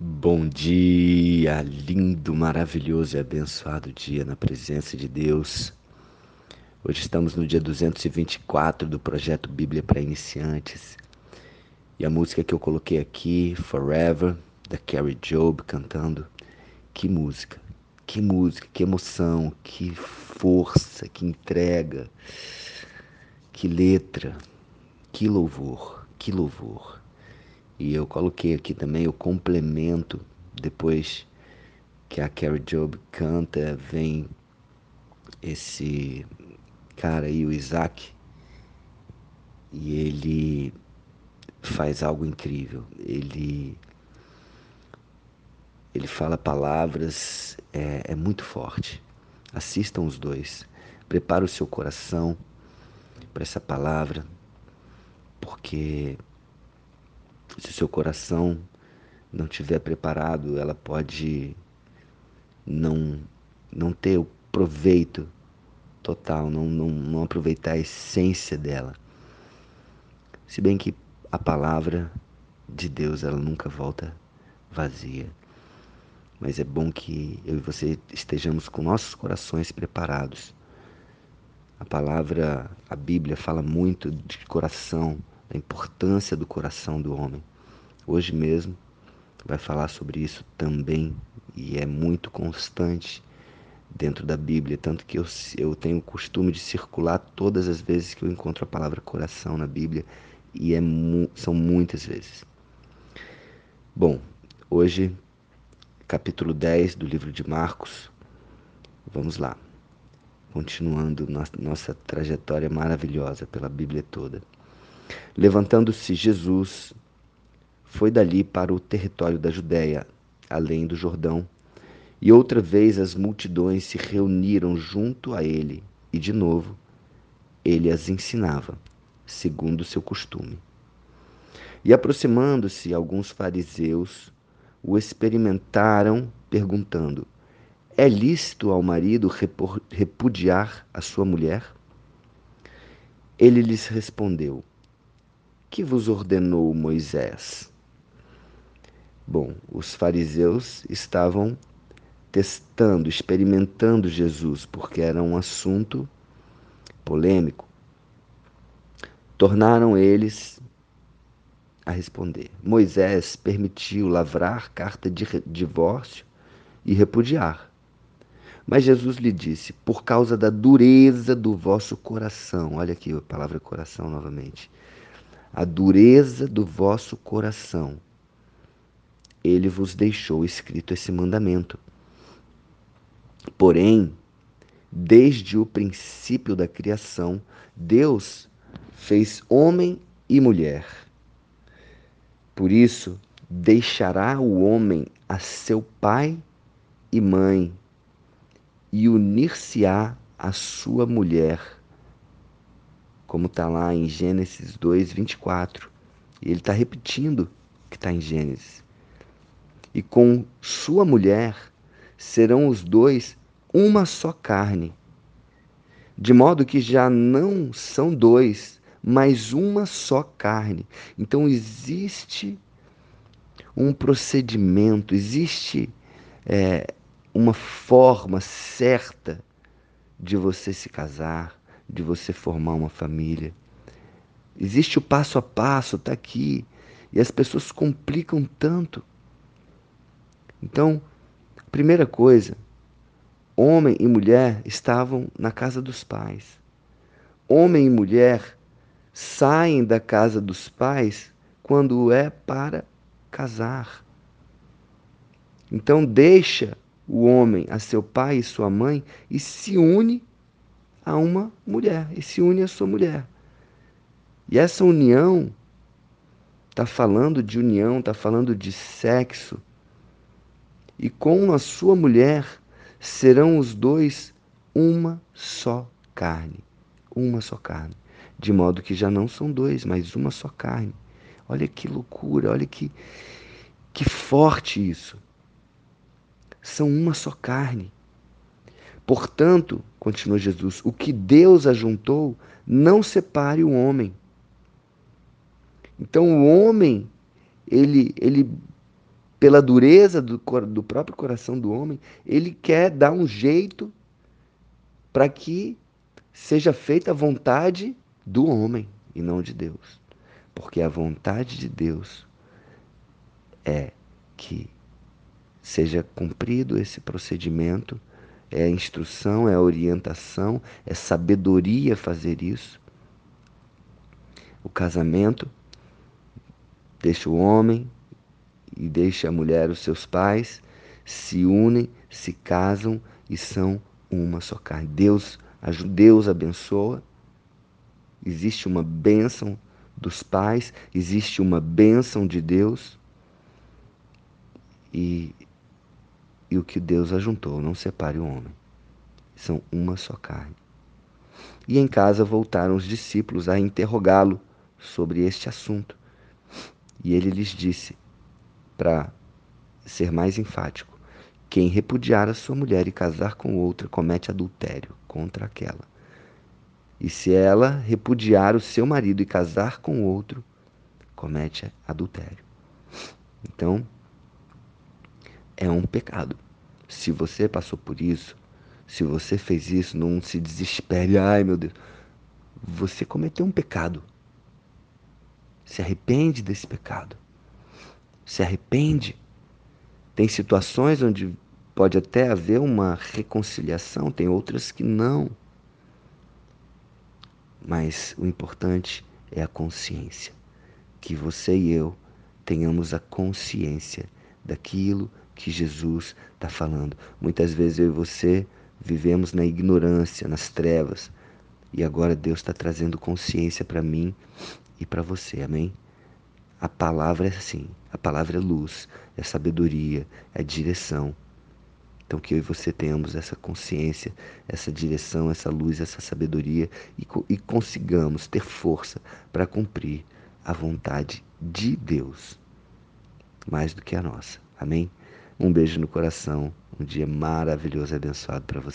Bom dia, lindo, maravilhoso e abençoado dia na presença de Deus. Hoje estamos no dia 224 do projeto Bíblia para Iniciantes. E a música que eu coloquei aqui, Forever, da Carrie Job cantando. Que música, que música, que emoção, que força, que entrega, que letra, que louvor, que louvor. E eu coloquei aqui também o complemento, depois que a Carrie Job canta, vem esse cara aí, o Isaac, e ele faz algo incrível. Ele ele fala palavras, é, é muito forte. Assistam os dois. Prepare o seu coração para essa palavra, porque se o seu coração não estiver preparado, ela pode não, não ter o proveito total, não, não, não aproveitar a essência dela. Se bem que a palavra de Deus ela nunca volta vazia. Mas é bom que eu e você estejamos com nossos corações preparados. A palavra, a Bíblia fala muito de coração, da importância do coração do homem. Hoje mesmo vai falar sobre isso também e é muito constante dentro da Bíblia, tanto que eu, eu tenho o costume de circular todas as vezes que eu encontro a palavra coração na Bíblia e é, são muitas vezes. Bom, hoje, capítulo 10 do livro de Marcos, vamos lá, continuando nossa trajetória maravilhosa pela Bíblia toda. Levantando-se Jesus, foi dali para o território da Judéia, além do Jordão, e outra vez as multidões se reuniram junto a ele, e de novo ele as ensinava, segundo seu costume. E aproximando-se alguns fariseus, o experimentaram, perguntando: É lícito ao marido repudiar a sua mulher? Ele lhes respondeu: que vos ordenou Moisés? Bom, os fariseus estavam testando, experimentando Jesus, porque era um assunto polêmico. Tornaram eles a responder. Moisés permitiu lavrar carta de divórcio e repudiar. Mas Jesus lhe disse: Por causa da dureza do vosso coração. Olha aqui a palavra coração novamente a dureza do vosso coração. Ele vos deixou escrito esse mandamento. Porém, desde o princípio da criação, Deus fez homem e mulher. Por isso, deixará o homem a seu pai e mãe e unir-se-á à sua mulher como está lá em Gênesis 2, 24. E ele está repetindo o que está em Gênesis. E com sua mulher serão os dois uma só carne. De modo que já não são dois, mas uma só carne. Então existe um procedimento, existe é, uma forma certa de você se casar, de você formar uma família. Existe o passo a passo, está aqui. E as pessoas complicam tanto. Então, primeira coisa, homem e mulher estavam na casa dos pais. Homem e mulher saem da casa dos pais quando é para casar. Então deixa o homem a seu pai e sua mãe e se une a uma mulher e se une à sua mulher. E essa união está falando de união, está falando de sexo. E com a sua mulher serão os dois uma só carne. Uma só carne. De modo que já não são dois, mas uma só carne. Olha que loucura, olha que, que forte isso. São uma só carne. Portanto, continua Jesus, o que Deus ajuntou, não separe o homem. Então o homem, ele, ele pela dureza do, do próprio coração do homem, ele quer dar um jeito para que seja feita a vontade do homem e não de Deus. Porque a vontade de Deus é que seja cumprido esse procedimento, é instrução, é orientação, é sabedoria fazer isso. O casamento deixa o homem e deixa a mulher os seus pais, se unem, se casam e são uma só carne. Deus, Deus abençoa. Existe uma bênção dos pais, existe uma bênção de Deus. E, e o que Deus ajuntou, não separe o homem. São uma só carne. E em casa voltaram os discípulos a interrogá-lo sobre este assunto. E ele lhes disse, para ser mais enfático: quem repudiar a sua mulher e casar com outra comete adultério contra aquela. E se ela repudiar o seu marido e casar com outro, comete adultério. Então, é um pecado. Se você passou por isso, se você fez isso, não se desespere. Ai, meu Deus. Você cometeu um pecado. Se arrepende desse pecado. Se arrepende. Tem situações onde pode até haver uma reconciliação, tem outras que não. Mas o importante é a consciência. Que você e eu tenhamos a consciência daquilo que Jesus está falando. Muitas vezes eu e você vivemos na ignorância, nas trevas. E agora Deus está trazendo consciência para mim e para você. Amém? A palavra é assim, a palavra é luz, é sabedoria, é direção. Então que eu e você tenhamos essa consciência, essa direção, essa luz, essa sabedoria e, e consigamos ter força para cumprir a vontade de Deus, mais do que a nossa. Amém? Um beijo no coração, um dia maravilhoso e abençoado para você.